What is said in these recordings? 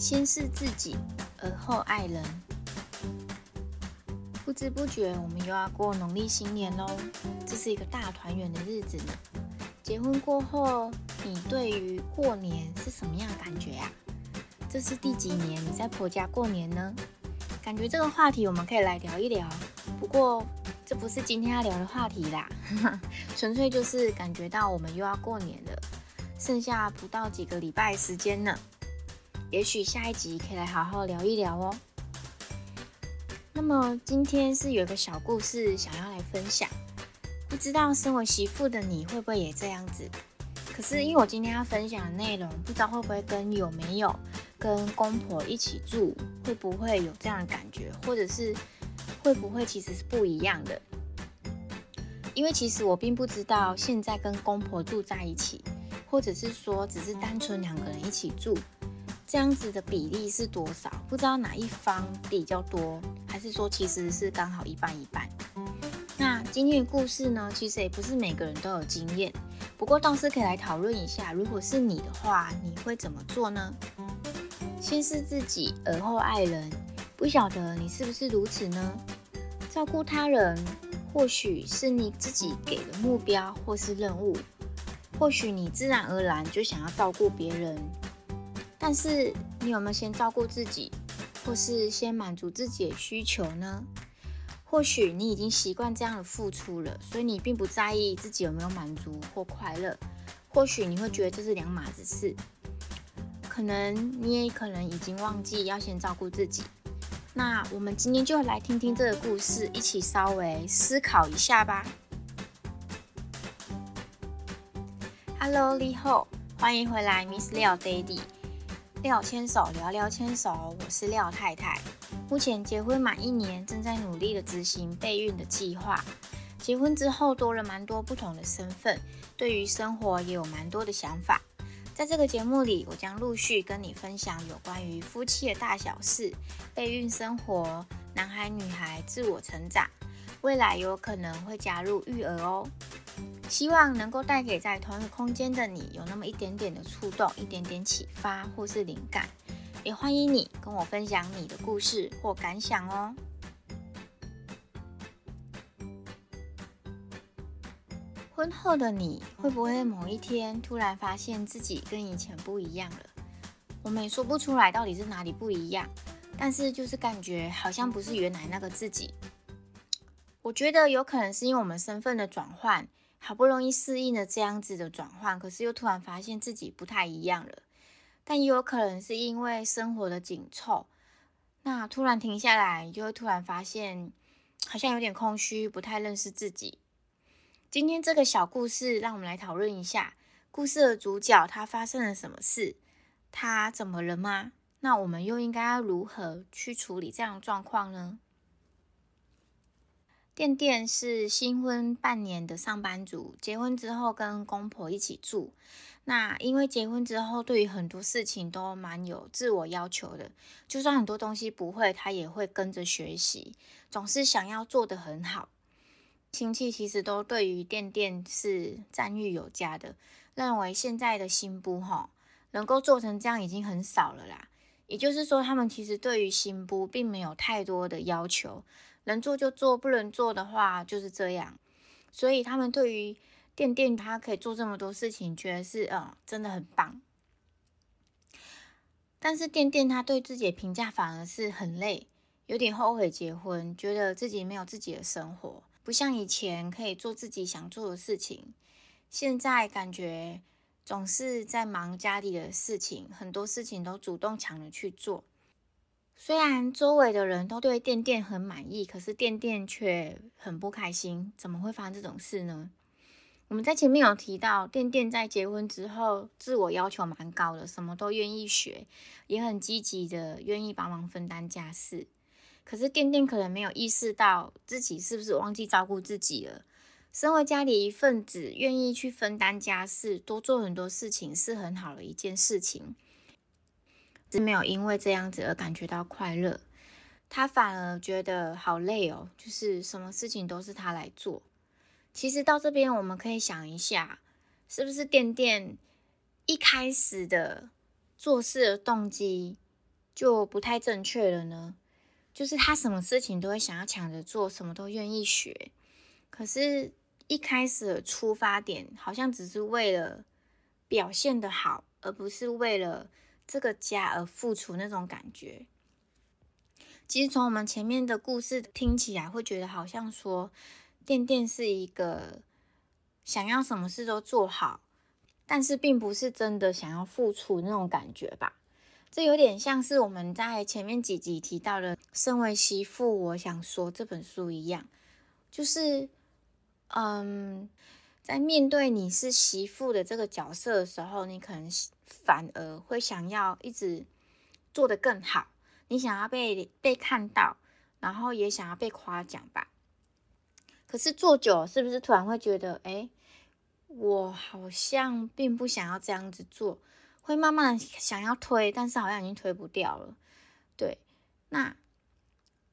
先是自己，而后爱人。不知不觉，我们又要过农历新年喽。这是一个大团圆的日子呢。结婚过后，你对于过年是什么样的感觉呀？这是第几年你在婆家过年呢？感觉这个话题我们可以来聊一聊。不过，这不是今天要聊的话题啦，纯粹就是感觉到我们又要过年了，剩下不到几个礼拜时间呢。也许下一集可以来好好聊一聊哦。那么今天是有个小故事想要来分享，不知道身为媳妇的你会不会也这样子？可是因为我今天要分享的内容，不知道会不会跟有没有跟公婆一起住，会不会有这样的感觉，或者是会不会其实是不一样的？因为其实我并不知道现在跟公婆住在一起，或者是说只是单纯两个人一起住。这样子的比例是多少？不知道哪一方比较多，还是说其实是刚好一半一半？那今天的故事呢？其实也不是每个人都有经验，不过倒是可以来讨论一下，如果是你的话，你会怎么做呢？先是自己，而后爱人，不晓得你是不是如此呢？照顾他人，或许是你自己给的目标或是任务，或许你自然而然就想要照顾别人。但是你有没有先照顾自己，或是先满足自己的需求呢？或许你已经习惯这样的付出了，所以你并不在意自己有没有满足或快乐。或许你会觉得这是两码子事，可能你也可能已经忘记要先照顾自己。那我们今天就来听听这个故事，一起稍微思考一下吧。Hello，李后，欢迎回来，Miss Leo Daddy。廖牵手聊聊牵手，我是廖太太。目前结婚满一年，正在努力的执行备孕的计划。结婚之后多了蛮多不同的身份，对于生活也有蛮多的想法。在这个节目里，我将陆续跟你分享有关于夫妻的大小事、备孕生活、男孩女孩自我成长，未来有可能会加入育儿哦。希望能够带给在同一个空间的你有那么一点点的触动，一点点启发或是灵感，也欢迎你跟我分享你的故事或感想哦。婚后的你会不会某一天突然发现自己跟以前不一样了？我们也说不出来到底是哪里不一样，但是就是感觉好像不是原来那个自己。我觉得有可能是因为我们身份的转换。好不容易适应了这样子的转换，可是又突然发现自己不太一样了。但也有可能是因为生活的紧凑，那突然停下来，就会突然发现好像有点空虚，不太认识自己。今天这个小故事，让我们来讨论一下故事的主角他发生了什么事，他怎么了吗？那我们又应该要如何去处理这样的状况呢？店店是新婚半年的上班族，结婚之后跟公婆一起住。那因为结婚之后，对于很多事情都蛮有自我要求的，就算很多东西不会，他也会跟着学习，总是想要做得很好。亲戚其实都对于店店是赞誉有加的，认为现在的新布哈能够做成这样已经很少了啦。也就是说，他们其实对于新布并没有太多的要求。能做就做，不能做的话就是这样。所以他们对于店店他可以做这么多事情，觉得是嗯真的很棒。但是店店他对自己的评价反而是很累，有点后悔结婚，觉得自己没有自己的生活，不像以前可以做自己想做的事情。现在感觉总是在忙家里的事情，很多事情都主动抢着去做。虽然周围的人都对店店很满意，可是店店却很不开心。怎么会发生这种事呢？我们在前面有提到，店店在结婚之后，自我要求蛮高的，什么都愿意学，也很积极的愿意帮忙分担家事。可是店店可能没有意识到自己是不是忘记照顾自己了。身为家里一份子，愿意去分担家事，多做很多事情，是很好的一件事情。是没有因为这样子而感觉到快乐，他反而觉得好累哦，就是什么事情都是他来做。其实到这边我们可以想一下，是不是店店一开始的做事的动机就不太正确了呢？就是他什么事情都会想要抢着做，什么都愿意学，可是，一开始的出发点好像只是为了表现的好，而不是为了这个家而付出那种感觉。其实从我们前面的故事听起来，会觉得好像说，店店是一个想要什么事都做好，但是并不是真的想要付出那种感觉吧？这有点像是我们在前面几集提到的《身为媳妇我想说》这本书一样，就是，嗯，在面对你是媳妇的这个角色的时候，你可能反而会想要一直做得更好。你想要被被看到，然后也想要被夸奖吧？可是做久，是不是突然会觉得，哎，我好像并不想要这样子做，会慢慢想要推，但是好像已经推不掉了。对，那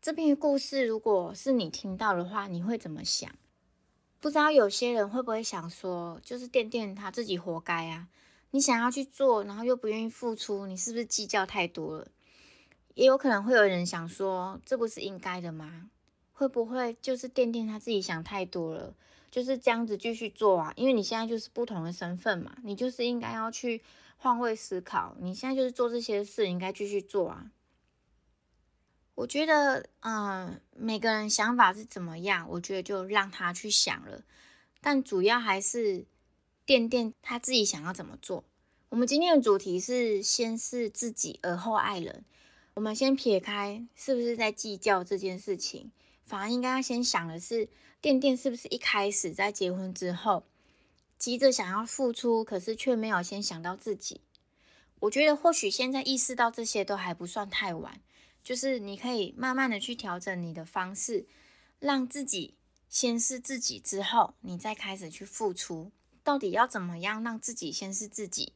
这篇故事如果是你听到的话，你会怎么想？不知道有些人会不会想说，就是垫垫他自己活该啊？你想要去做，然后又不愿意付出，你是不是计较太多了？也有可能会有人想说，这不是应该的吗？会不会就是垫垫他自己想太多了，就是这样子继续做啊？因为你现在就是不同的身份嘛，你就是应该要去换位思考。你现在就是做这些事，应该继续做啊。我觉得，嗯，每个人想法是怎么样，我觉得就让他去想了。但主要还是店店他自己想要怎么做。我们今天的主题是先是自己，而后爱人。我们先撇开是不是在计较这件事情，反而应该要先想的是，店店是不是一开始在结婚之后，急着想要付出，可是却没有先想到自己。我觉得或许现在意识到这些都还不算太晚，就是你可以慢慢的去调整你的方式，让自己先是自己之后，你再开始去付出。到底要怎么样让自己先是自己？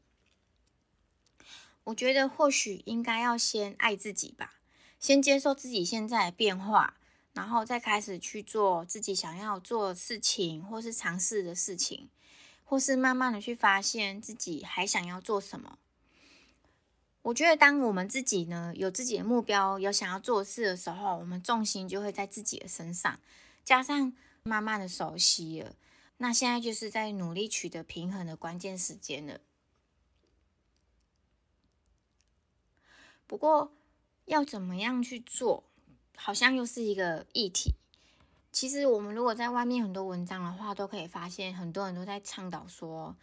我觉得或许应该要先爱自己吧，先接受自己现在的变化，然后再开始去做自己想要做的事情，或是尝试的事情，或是慢慢的去发现自己还想要做什么。我觉得当我们自己呢有自己的目标，有想要做事的时候，我们重心就会在自己的身上，加上慢慢的熟悉了，那现在就是在努力取得平衡的关键时间了。不过，要怎么样去做，好像又是一个议题。其实，我们如果在外面很多文章的话，都可以发现很多人都在倡导说，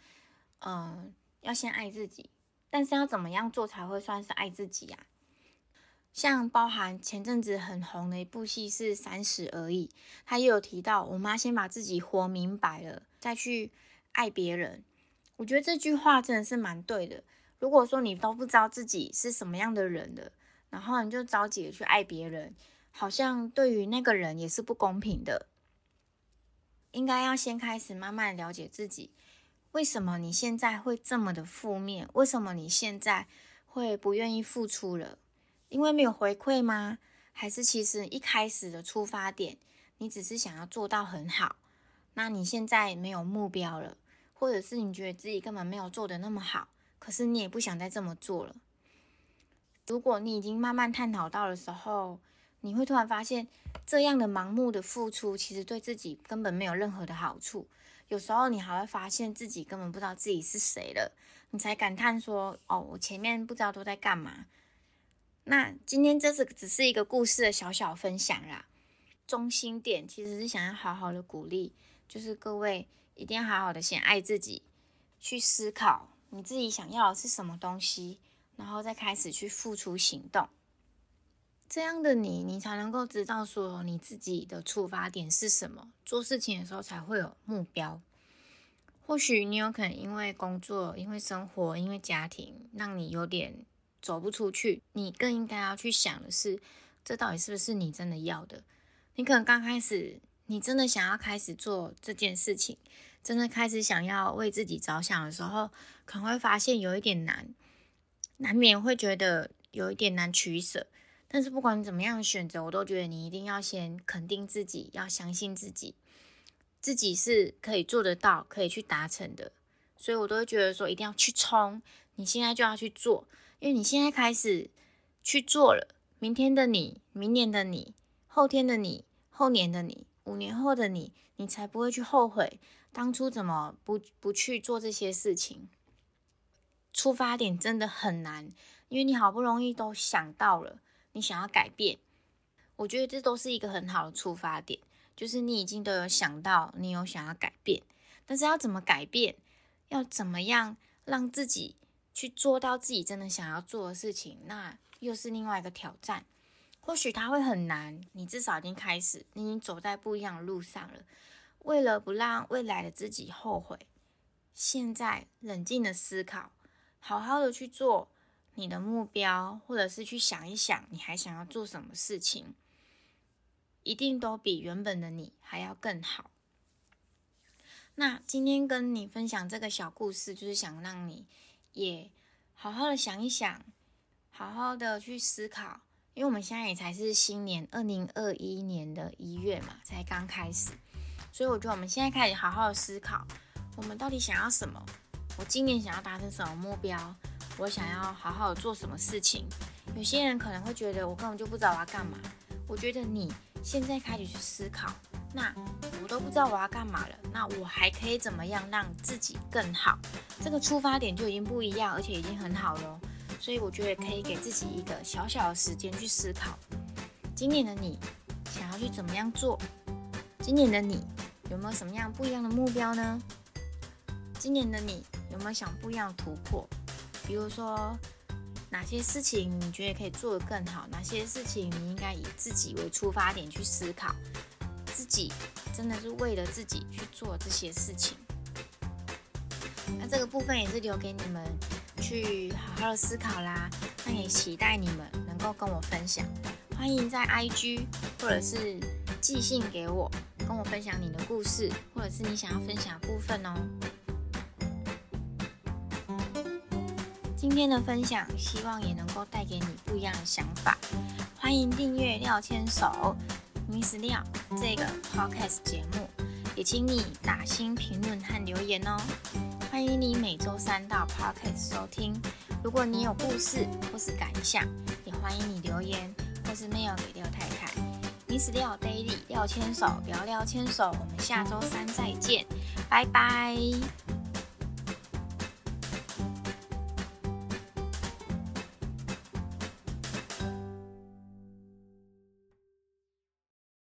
嗯，要先爱自己。但是，要怎么样做才会算是爱自己呀？像包含前阵子很红的一部戏是《三十而已》，他也有提到，我妈先把自己活明白了，再去爱别人。我觉得这句话真的是蛮对的。如果说你都不知道自己是什么样的人的，然后你就着急的去爱别人，好像对于那个人也是不公平的。应该要先开始慢慢了解自己，为什么你现在会这么的负面？为什么你现在会不愿意付出了？因为没有回馈吗？还是其实一开始的出发点，你只是想要做到很好？那你现在没有目标了，或者是你觉得自己根本没有做的那么好？可是你也不想再这么做了。如果你已经慢慢探讨到的时候，你会突然发现，这样的盲目的付出其实对自己根本没有任何的好处。有时候你还会发现自己根本不知道自己是谁了，你才感叹说：“哦，我前面不知道都在干嘛。”那今天这是只是一个故事的小小分享啦。中心点其实是想要好好的鼓励，就是各位一定要好好的先爱自己，去思考。你自己想要的是什么东西，然后再开始去付出行动。这样的你，你才能够知道说你自己的出发点是什么，做事情的时候才会有目标。或许你有可能因为工作、因为生活、因为家庭，让你有点走不出去。你更应该要去想的是，这到底是不是你真的要的？你可能刚开始，你真的想要开始做这件事情。真的开始想要为自己着想的时候，可能会发现有一点难，难免会觉得有一点难取舍。但是不管怎么样选择，我都觉得你一定要先肯定自己，要相信自己，自己是可以做得到、可以去达成的。所以我都会觉得说，一定要去冲，你现在就要去做，因为你现在开始去做了，明天的你、明年的你、后天的你、后年的你、五年后的你，你才不会去后悔当初怎么不不去做这些事情。出发点真的很难，因为你好不容易都想到了，你想要改变，我觉得这都是一个很好的出发点，就是你已经都有想到，你有想要改变，但是要怎么改变，要怎么样让自己去做到自己真的想要做的事情，那又是另外一个挑战。或许它会很难，你至少已经开始，你已经走在不一样的路上了。为了不让未来的自己后悔，现在冷静的思考。好好的去做你的目标，或者是去想一想你还想要做什么事情，一定都比原本的你还要更好。那今天跟你分享这个小故事，就是想让你也好好的想一想，好好的去思考，因为我们现在也才是新年二零二一年的一月嘛，才刚开始，所以我觉得我们现在开始好好的思考，我们到底想要什么。我今年想要达成什么目标？我想要好好做什么事情？有些人可能会觉得我根本就不知道我要干嘛。我觉得你现在开始去思考，那我都不知道我要干嘛了，那我还可以怎么样让自己更好？这个出发点就已经不一样，而且已经很好了。所以我觉得可以给自己一个小小的时间去思考，今年的你想要去怎么样做？今年的你有没有什么样不一样的目标呢？今年的你。有没有想不一样的突破？比如说，哪些事情你觉得可以做得更好？哪些事情你应该以自己为出发点去思考？自己真的是为了自己去做这些事情？那这个部分也是留给你们去好好的思考啦。那也期待你们能够跟我分享。欢迎在 IG 或者是寄信给我，跟我分享你的故事，或者是你想要分享的部分哦。今天的分享，希望也能够带给你不一样的想法。欢迎订阅廖牵手 Miss 廖这个 podcast 节目，也请你打新评论和留言哦。欢迎你每周三到 podcast 收听。如果你有故事或是感想，也欢迎你留言或是 mail 给廖太太。Miss 廖 Daily 廖牵手，聊聊牵手。我们下周三再见，拜拜。